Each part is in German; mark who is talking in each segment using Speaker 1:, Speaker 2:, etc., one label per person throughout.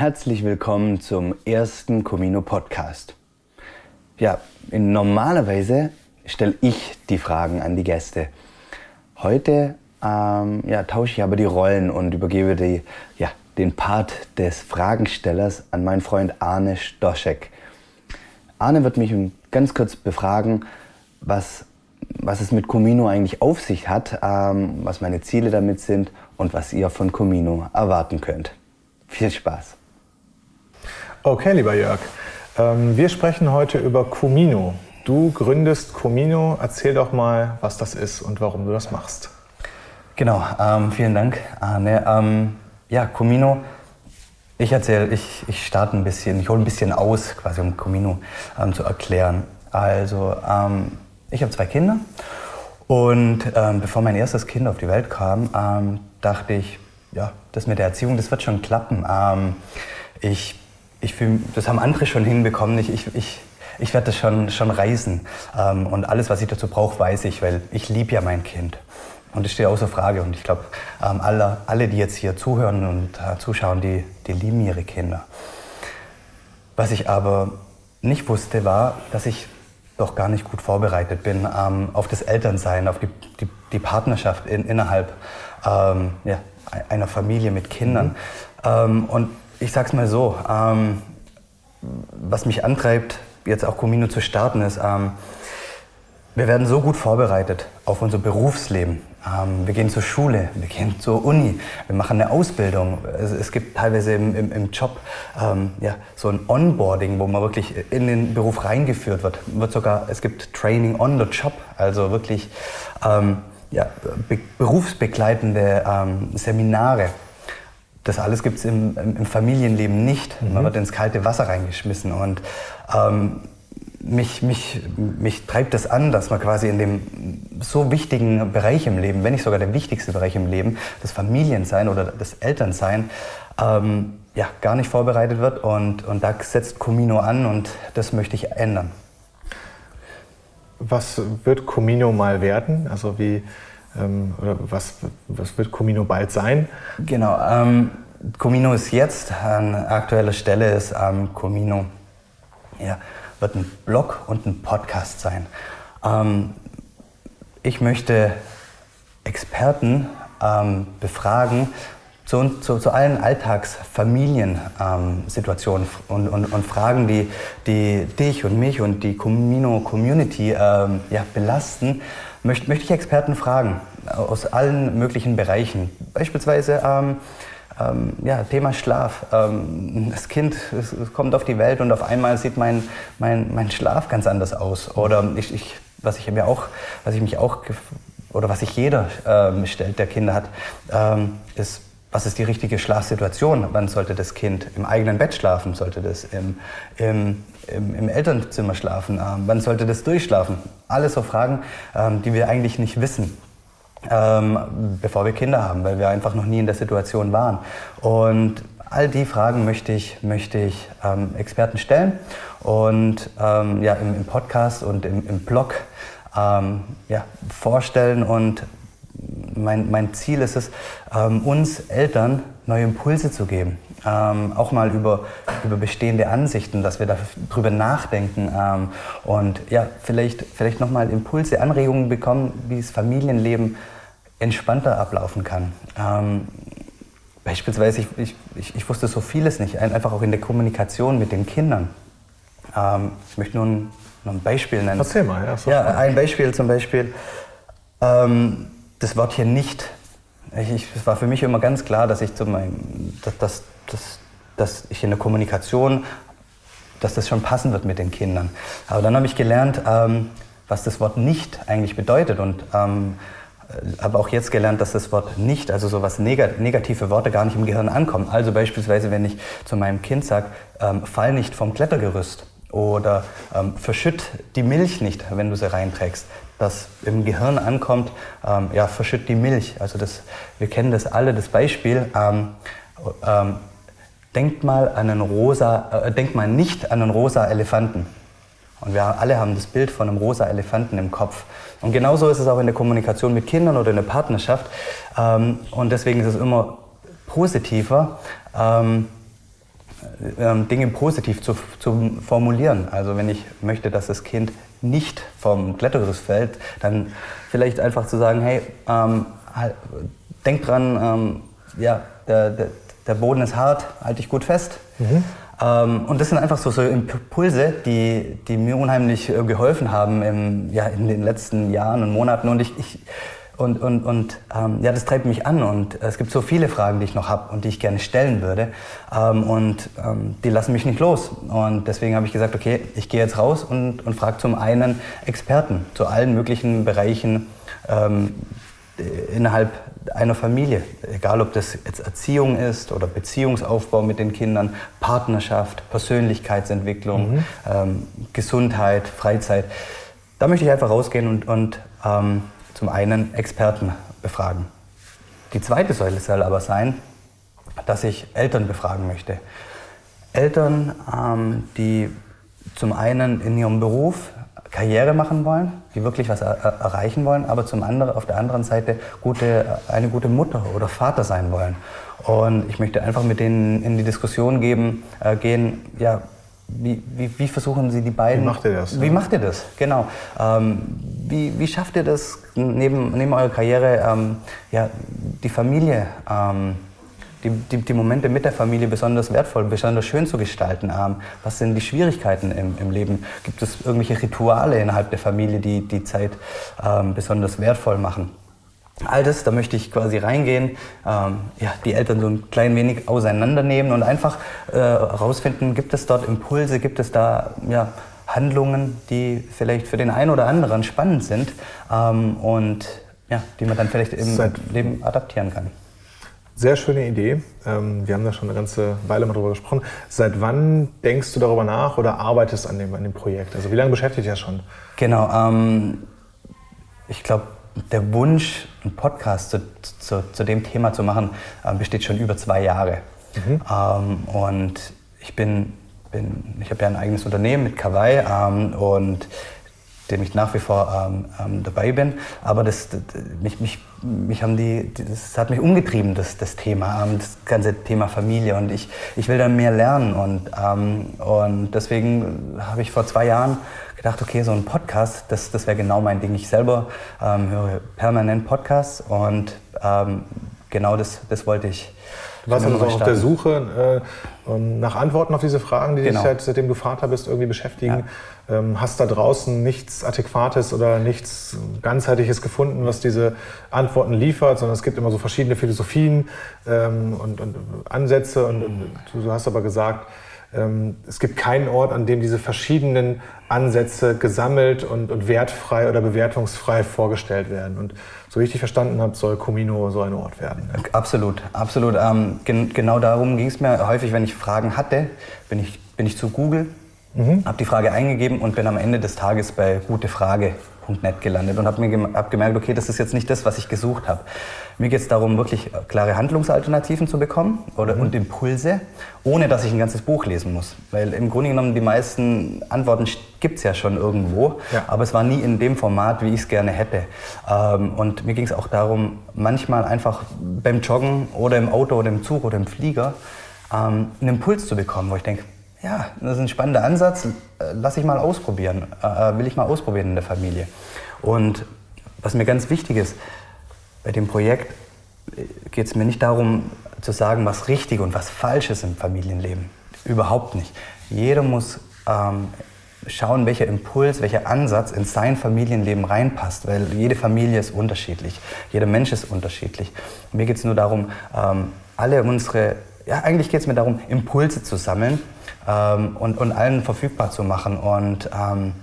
Speaker 1: herzlich willkommen zum ersten Comino Podcast. Ja, in normalerweise stelle ich die Fragen an die Gäste. Heute ähm, ja, tausche ich aber die Rollen und übergebe die, ja, den Part des Fragenstellers an meinen Freund Arne Stoschek. Arne wird mich ganz kurz befragen, was, was es mit Comino eigentlich auf sich hat, ähm, was meine Ziele damit sind und was ihr von Comino erwarten könnt. Viel Spaß!
Speaker 2: Okay, lieber Jörg. Ähm, wir sprechen heute über Comino. Du gründest Comino. Erzähl doch mal, was das ist und warum du das machst.
Speaker 1: Genau, ähm, vielen Dank, Arne. Ähm, ja, Comino. Ich erzähle, ich, ich starte ein bisschen, ich hole ein bisschen aus, quasi um Comino ähm, zu erklären. Also, ähm, ich habe zwei Kinder und ähm, bevor mein erstes Kind auf die Welt kam, dachte ich, ja, das mit der Erziehung, das wird schon klappen. ich ich fühl, das haben andere schon hinbekommen. Ich, ich, ich, ich werde das schon, schon reisen. Ähm, und alles, was ich dazu brauche, weiß ich, weil ich liebe ja mein Kind. Und das steht außer Frage. Und ich glaube, ähm, alle, alle, die jetzt hier zuhören und äh, zuschauen, die, die lieben ihre Kinder. Was ich aber nicht wusste, war, dass ich doch gar nicht gut vorbereitet bin ähm, auf das Elternsein, auf die, die, die Partnerschaft in, innerhalb ähm, ja, einer Familie mit Kindern. Mhm. Ähm, und ich sag's mal so, ähm, was mich antreibt, jetzt auch Comino zu starten, ist, ähm, wir werden so gut vorbereitet auf unser Berufsleben. Ähm, wir gehen zur Schule, wir gehen zur Uni, wir machen eine Ausbildung. Es, es gibt teilweise im, im, im Job ähm, ja, so ein Onboarding, wo man wirklich in den Beruf reingeführt wird. wird sogar, es gibt Training on the Job, also wirklich ähm, ja, be berufsbegleitende ähm, Seminare das alles gibt es im, im, Familienleben nicht. Mhm. Man wird ins kalte Wasser reingeschmissen. Und ähm, mich, mich, mich treibt das an, dass man quasi in dem so wichtigen Bereich im Leben, wenn nicht sogar der wichtigste Bereich im Leben, das Familiensein oder das Elternsein, ähm, ja, gar nicht vorbereitet wird. Und, und da setzt Comino an und das möchte ich ändern.
Speaker 2: Was wird Comino mal werden? Also wie, ähm, oder was, was wird Comino bald sein?
Speaker 1: Genau, ähm, Comino ist jetzt an aktueller Stelle ist ähm, Comino ja, wird ein Blog und ein Podcast sein. Ähm, ich möchte Experten ähm, befragen zu, zu, zu, allen Alltagsfamiliensituationen ähm, und, und, und, Fragen, die, die dich und mich und die Comino Community ähm, ja, belasten möchte, möchte ich Experten fragen aus allen möglichen Bereichen. Beispielsweise ähm, ähm, ja, Thema Schlaf. Ähm, das Kind es, es kommt auf die Welt und auf einmal sieht mein, mein, mein Schlaf ganz anders aus. Oder ich, ich, was ich mir auch, was ich mich auch oder was sich jeder ähm, stellt, der Kinder hat, ähm, ist was ist die richtige Schlafsituation? Wann sollte das Kind im eigenen Bett schlafen? Sollte das im, im, im, im Elternzimmer schlafen? Ähm, wann sollte das durchschlafen? Alles so Fragen, ähm, die wir eigentlich nicht wissen. Ähm, bevor wir Kinder haben, weil wir einfach noch nie in der Situation waren. Und all die Fragen möchte ich, möchte ich ähm, Experten stellen und ähm, ja, im, im, Podcast und im, im Blog ähm, ja, vorstellen und mein, mein Ziel ist es, ähm, uns Eltern neue Impulse zu geben. Ähm, auch mal über, über bestehende Ansichten, dass wir darüber nachdenken ähm, und ja, vielleicht, vielleicht nochmal Impulse, Anregungen bekommen, wie das Familienleben entspannter ablaufen kann. Ähm, beispielsweise, ich, ich, ich, wusste so vieles nicht, einfach auch in der Kommunikation mit den Kindern. Ähm, ich möchte nur ein, nur ein Beispiel nennen.
Speaker 2: Erzähl mal, ja.
Speaker 1: So ja, ein Beispiel zum Beispiel. Ähm, das Wörtchen nicht. Ich, es war für mich immer ganz klar, dass ich, zu meinem, dass, dass, dass, dass ich in der Kommunikation, dass das schon passen wird mit den Kindern. Aber dann habe ich gelernt, ähm, was das Wort nicht eigentlich bedeutet und ähm, habe auch jetzt gelernt, dass das Wort nicht, also sowas negative Worte gar nicht im Gehirn ankommen. Also beispielsweise, wenn ich zu meinem Kind sage, ähm, fall nicht vom Klettergerüst oder ähm, verschütt die Milch nicht, wenn du sie reinträgst, das im Gehirn ankommt, ähm, ja, verschütt die Milch. Also das, wir kennen das alle, das Beispiel. Ähm, ähm, denkt mal an einen rosa, äh, denkt mal nicht an einen rosa Elefanten. Und wir alle haben das Bild von einem rosa Elefanten im Kopf. Und genauso ist es auch in der Kommunikation mit Kindern oder in der Partnerschaft. Ähm, und deswegen ist es immer positiver, ähm, ähm, Dinge positiv zu, zu formulieren. Also wenn ich möchte, dass das Kind nicht vom Klettergerüst fällt, dann vielleicht einfach zu sagen, hey, ähm, halt, denk dran, ähm, ja, der, der, der, Boden ist hart, halt dich gut fest. Mhm. Ähm, und das sind einfach so, so Impulse, die, die mir unheimlich äh, geholfen haben im, ja, in den letzten Jahren und Monaten. Und ich, ich und, und, und ähm, ja, das treibt mich an und es gibt so viele Fragen, die ich noch habe und die ich gerne stellen würde. Ähm, und ähm, die lassen mich nicht los. Und deswegen habe ich gesagt, okay, ich gehe jetzt raus und, und frage zum einen Experten zu allen möglichen Bereichen ähm, innerhalb einer Familie. Egal, ob das jetzt Erziehung ist oder Beziehungsaufbau mit den Kindern, Partnerschaft, Persönlichkeitsentwicklung, mhm. Ähm, Gesundheit, Freizeit. Da möchte ich einfach rausgehen und, und ähm, zum einen Experten befragen. Die zweite Säule soll aber sein, dass ich Eltern befragen möchte. Eltern, ähm, die zum einen in ihrem Beruf Karriere machen wollen, die wirklich was er erreichen wollen, aber zum anderen auf der anderen Seite gute, eine gute Mutter oder Vater sein wollen. Und ich möchte einfach mit denen in die Diskussion geben, äh, gehen, ja, wie, wie, wie, versuchen Sie die beiden?
Speaker 2: Wie macht ihr das?
Speaker 1: Wie ja? macht ihr das? Genau. Ähm, wie, wie schafft ihr das neben, neben eurer Karriere, ähm, ja, die Familie, ähm, die, die, die, Momente mit der Familie besonders wertvoll, besonders schön zu gestalten? Ähm, was sind die Schwierigkeiten im, im, Leben? Gibt es irgendwelche Rituale innerhalb der Familie, die die Zeit ähm, besonders wertvoll machen? All das, da möchte ich quasi reingehen, ähm, ja, die Eltern so ein klein wenig auseinandernehmen und einfach herausfinden, äh, gibt es dort Impulse, gibt es da ja, Handlungen, die vielleicht für den einen oder anderen spannend sind ähm, und ja, die man dann vielleicht im Seit Leben adaptieren kann.
Speaker 2: Sehr schöne Idee. Ähm, wir haben da schon eine ganze Weile mal drüber gesprochen. Seit wann denkst du darüber nach oder arbeitest an dem, an dem Projekt? Also wie lange beschäftigt dich das schon?
Speaker 1: Genau, ähm, ich glaube, der Wunsch, einen Podcast zu, zu, zu dem Thema zu machen, äh, besteht schon über zwei Jahre. Mhm. Ähm, und ich bin, bin ich habe ja ein eigenes Unternehmen mit Kawaii ähm, und dem ich nach wie vor ähm, ähm, dabei bin. Aber das, das, mich, mich, mich haben die, das hat mich umgetrieben, das, das Thema, ähm, das ganze Thema Familie. Und ich, ich will da mehr lernen. Und, ähm, und deswegen habe ich vor zwei Jahren gedacht, okay, so ein Podcast, das, das wäre genau mein Ding. Ich selber ähm, höre permanent Podcasts und ähm, genau das, das wollte ich.
Speaker 2: Du warst also auf der Suche äh, nach Antworten auf diese Fragen, die genau. dich seit, seitdem du Vater bist irgendwie beschäftigen. Ja. Ähm, hast da draußen nichts Adäquates oder nichts ganzheitliches gefunden, was diese Antworten liefert, sondern es gibt immer so verschiedene Philosophien ähm, und, und, Ansätze. Und, und, du hast aber gesagt, es gibt keinen Ort, an dem diese verschiedenen Ansätze gesammelt und, und, wertfrei oder bewertungsfrei vorgestellt werden. Und so wie ich dich verstanden habe, soll Comino so ein Ort werden.
Speaker 1: Absolut, absolut. Ähm, gen genau darum ging es mir häufig, wenn ich Fragen hatte, bin ich, bin ich zu Google, mhm. habe die Frage eingegeben und bin am Ende des Tages bei gutefrage.net gelandet und habe hab gemerkt, okay, das ist jetzt nicht das, was ich gesucht habe. Mir geht es darum, wirklich klare Handlungsalternativen zu bekommen oder, mhm. und Impulse, ohne dass ich ein ganzes Buch lesen muss. Weil im Grunde genommen die meisten Antworten gibt es ja schon irgendwo, ja. aber es war nie in dem Format, wie ich es gerne hätte. Ähm, und mir ging es auch darum, manchmal einfach beim Joggen oder im Auto oder im Zug oder im Flieger ähm, einen Impuls zu bekommen, wo ich denke, ja, das ist ein spannender Ansatz, äh, lass ich mal ausprobieren, äh, äh, will ich mal ausprobieren in der Familie. Und was mir ganz wichtig ist, bei dem Projekt geht es mir nicht darum zu sagen, was richtig und was falsch ist im Familienleben. Überhaupt nicht. Jeder muss ähm, schauen, welcher Impuls, welcher Ansatz in sein Familienleben reinpasst, weil jede Familie ist unterschiedlich, jeder Mensch ist unterschiedlich. mir geht es nur darum, ähm, alle unsere, ja eigentlich geht es mir darum, Impulse zu sammeln ähm, und, und allen verfügbar zu machen und ähm,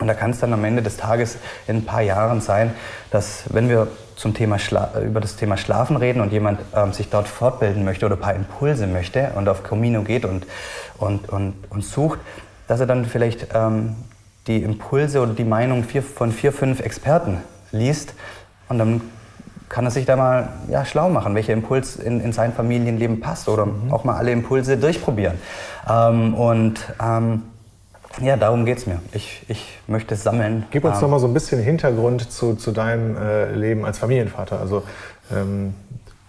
Speaker 1: und da kann es dann am Ende des Tages in ein paar Jahren sein, dass wenn wir zum Thema über das Thema Schlafen reden und jemand ähm, sich dort fortbilden möchte oder ein paar Impulse möchte und auf Comino geht und, und, und, und sucht, dass er dann vielleicht ähm, die Impulse oder die Meinung vier, von vier, fünf Experten liest und dann kann er sich da mal ja, schlau machen, welcher Impuls in, in sein Familienleben passt oder mhm. auch mal alle Impulse durchprobieren. Ähm, und ähm, ja, darum geht es mir. Ich, ich möchte sammeln.
Speaker 2: Gib uns ähm, noch mal so ein bisschen Hintergrund zu, zu deinem äh, Leben als Familienvater. Also ähm,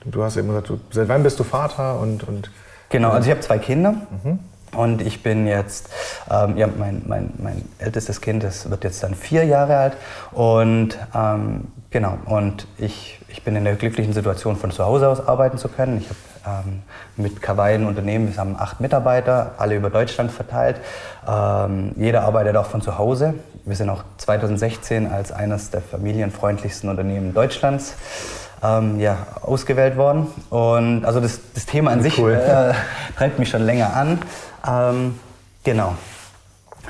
Speaker 2: du hast eben gesagt, du, seit wann bist du Vater und, und
Speaker 1: Genau, also ich habe zwei Kinder. Mhm. Und ich bin jetzt, ähm, ja, mein, mein, mein ältestes Kind, das wird jetzt dann vier Jahre alt. Und ähm, genau, und ich, ich bin in der glücklichen Situation, von zu Hause aus arbeiten zu können. Ich habe ähm, mit Kawaii ein Unternehmen, wir haben acht Mitarbeiter, alle über Deutschland verteilt. Ähm, jeder arbeitet auch von zu Hause. Wir sind auch 2016 als eines der familienfreundlichsten Unternehmen Deutschlands ähm, ja, ausgewählt worden. Und also das, das Thema an sich äh, treibt mich schon länger an. Ähm, genau.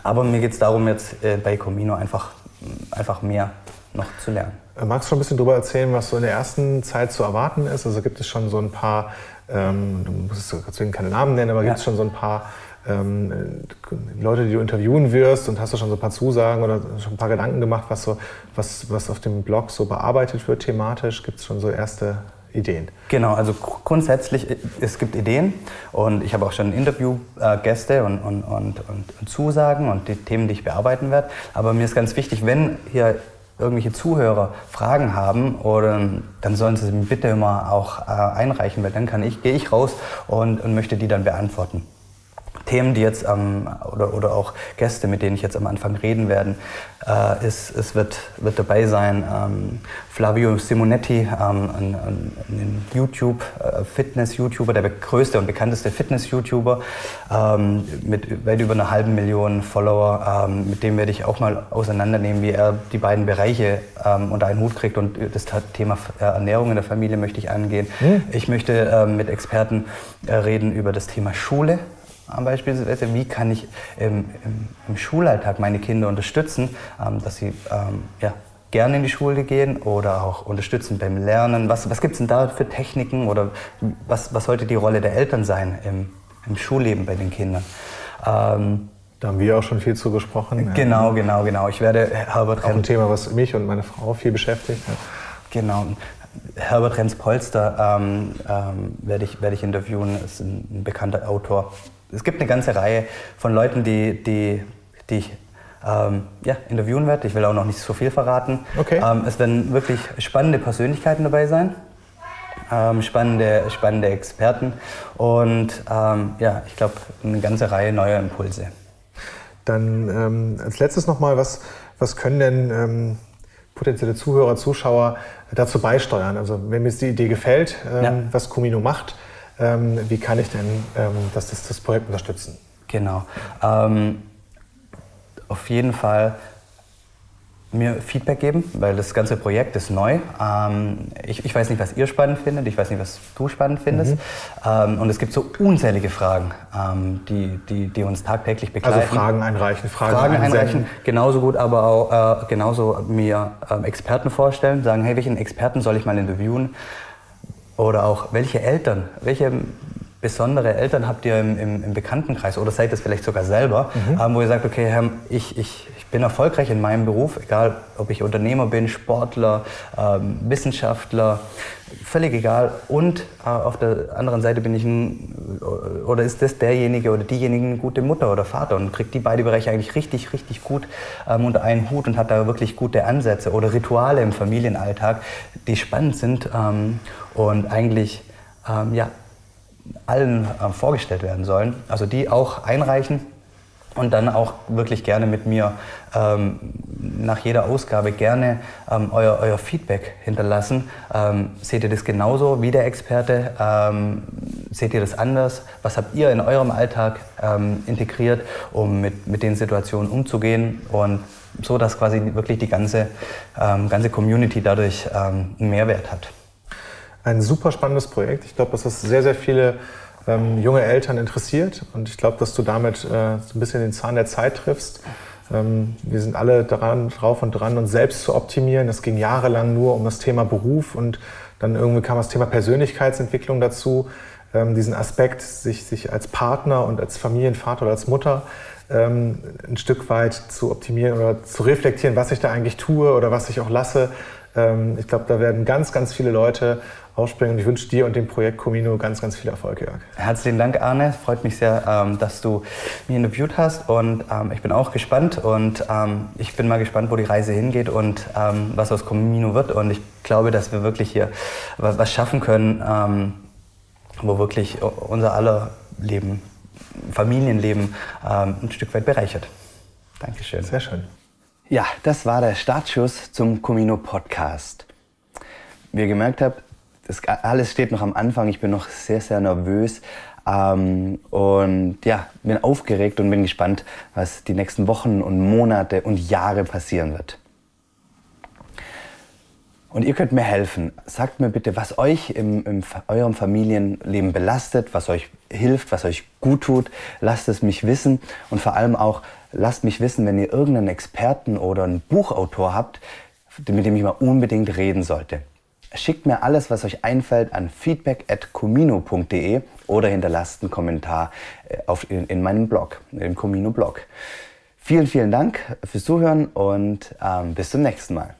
Speaker 1: Aber mir geht es darum, jetzt äh, bei Comino einfach, einfach mehr noch zu lernen.
Speaker 2: Magst du schon ein bisschen darüber erzählen, was so in der ersten Zeit zu erwarten ist? Also gibt es schon so ein paar, ähm, du musst deswegen keine Namen nennen, aber ja. gibt es schon so ein paar ähm, Leute, die du interviewen wirst und hast du schon so ein paar Zusagen oder schon ein paar Gedanken gemacht, was, so, was, was auf dem Blog so bearbeitet wird thematisch? Gibt es schon so erste Ideen?
Speaker 1: Genau, also grundsätzlich, es gibt Ideen und ich habe auch schon Interviewgäste und, und, und, und, Zusagen und die Themen, die ich bearbeiten werde. Aber mir ist ganz wichtig, wenn hier irgendwelche Zuhörer Fragen haben, oder, dann sollen sie sie bitte immer auch äh, einreichen, weil dann kann ich, gehe ich raus und, und möchte die dann beantworten. Themen, die jetzt ähm, oder, oder auch Gäste, mit denen ich jetzt am Anfang reden werde, äh, ist, es wird, wird dabei sein ähm, Flavio Simonetti, ähm, ein, ein, ein YouTube, äh, Fitness-YouTuber, der größte und bekannteste Fitness-YouTuber ähm, mit weit über einer halben Million Follower. Ähm, mit dem werde ich auch mal auseinandernehmen, wie er die beiden Bereiche ähm, unter einen Hut kriegt und das Thema äh, Ernährung in der Familie möchte ich angehen. Mhm. Ich möchte ähm, mit Experten äh, reden über das Thema Schule beispielsweise, wie kann ich im, im, im, Schulalltag meine Kinder unterstützen, ähm, dass sie ähm, ja, gerne in die Schule gehen oder auch unterstützen beim Lernen. Was, was gibt es denn da für Techniken oder was, was sollte die Rolle der Eltern sein im, im Schulleben bei den Kindern?
Speaker 2: Ähm, da haben wir auch schon viel zu gesprochen.
Speaker 1: Genau, genau, genau. Ich werde Herbert
Speaker 2: Auch ein Thema, was mich und meine Frau viel beschäftigt. Ja.
Speaker 1: Genau. Herbert Renz-Polster ähm, ähm, werde ich, werd ich interviewen, ist ein, ein bekannter Autor es gibt eine ganze Reihe von Leuten, die, die, die ich ähm, ja, interviewen werde. Ich will auch noch nicht so viel verraten. Okay. Ähm, es werden wirklich spannende Persönlichkeiten dabei sein. Ähm, spannende, spannende Experten und ähm, ja, ich glaube, eine ganze Reihe neuer Impulse.
Speaker 2: Dann ähm, als letztes nochmal, was, was können denn ähm, potenzielle Zuhörer, Zuschauer dazu beisteuern? Also wenn mir die Idee gefällt, ja. was Comino macht, ähm, wie kann ich denn ähm, das, das, das, Projekt unterstützen?
Speaker 1: Genau. Ähm, auf jeden Fall mir Feedback geben, weil das ganze Projekt ist neu. Ähm, ich, ich, weiß nicht, was ihr spannend findet, ich weiß nicht, was du spannend findest. Mhm. Ähm, und es gibt so unzählige Fragen, ähm, die, die, die, uns tagtäglich begleiten.
Speaker 2: Also Fragen einreichen,
Speaker 1: Fragen, Fragen einreichen, genauso gut, aber auch äh, genauso mir ähm, Experten vorstellen, sagen, hey, welchen Experten soll ich mal interviewen? Oder auch, welche Eltern, welche besondere Eltern habt ihr im, im, im Bekanntenkreis oder seid es vielleicht sogar selber, mhm. ähm, wo ihr sagt, okay, Herr, ich, ich, ich bin erfolgreich in meinem Beruf, egal ob ich Unternehmer bin, Sportler, ähm, Wissenschaftler, völlig egal. Und äh, auf der anderen Seite bin ich ein, oder ist das derjenige oder diejenige eine gute Mutter oder Vater und kriegt die beiden Bereiche eigentlich richtig, richtig gut ähm, unter einen Hut und hat da wirklich gute Ansätze oder Rituale im Familienalltag, die spannend sind ähm, und eigentlich ähm, ja, allen äh, vorgestellt werden sollen. Also die auch einreichen und dann auch wirklich gerne mit mir ähm, nach jeder Ausgabe gerne ähm, euer, euer, Feedback hinterlassen. Ähm, seht ihr das genauso wie der Experte? Ähm, seht ihr das anders? Was habt ihr in eurem Alltag ähm, integriert, um mit, mit den Situationen umzugehen? Und so, dass quasi wirklich die ganze, ähm, ganze Community dadurch einen Mehrwert hat.
Speaker 2: Ein super spannendes Projekt. Ich glaube, dass das sehr, sehr viele ähm, junge Eltern interessiert. Und ich glaube, dass du damit äh, so ein bisschen den Zahn der Zeit triffst. Ähm, wir sind alle dran, drauf und dran, uns selbst zu optimieren. Das ging jahrelang nur um das Thema Beruf und dann irgendwie kam das Thema Persönlichkeitsentwicklung dazu. Ähm, diesen Aspekt, sich, sich als Partner und als Familienvater oder als Mutter ähm, ein Stück weit zu optimieren oder zu reflektieren, was ich da eigentlich tue oder was ich auch lasse. Ähm, ich glaube, da werden ganz, ganz viele Leute ausspringen. Und ich wünsche dir und dem Projekt Comino ganz, ganz viel Erfolg, Jörg.
Speaker 1: Herzlichen Dank, Arne. Freut mich sehr, ähm, dass du mich interviewt hast. Und ähm, ich bin auch gespannt. Und ähm, ich bin mal gespannt, wo die Reise hingeht und ähm, was aus Comino wird. Und ich glaube, dass wir wirklich hier was schaffen können, ähm, wo wirklich unser aller Leben, Familienleben ähm, ein Stück weit bereichert. Dankeschön.
Speaker 2: Sehr schön.
Speaker 1: Ja, das war der Startschuss zum Comino Podcast. Wie ihr gemerkt habt, das alles steht noch am Anfang. Ich bin noch sehr, sehr nervös. Ähm, und ja, bin aufgeregt und bin gespannt, was die nächsten Wochen und Monate und Jahre passieren wird. Und ihr könnt mir helfen. Sagt mir bitte, was euch in eurem Familienleben belastet, was euch hilft, was euch gut tut. Lasst es mich wissen. Und vor allem auch, lasst mich wissen, wenn ihr irgendeinen Experten oder einen Buchautor habt, mit dem ich mal unbedingt reden sollte. Schickt mir alles, was euch einfällt, an feedback.comino.de oder hinterlasst einen Kommentar äh, auf, in, in meinem Blog, im Comino-Blog. Vielen, vielen Dank fürs Zuhören und ähm, bis zum nächsten Mal.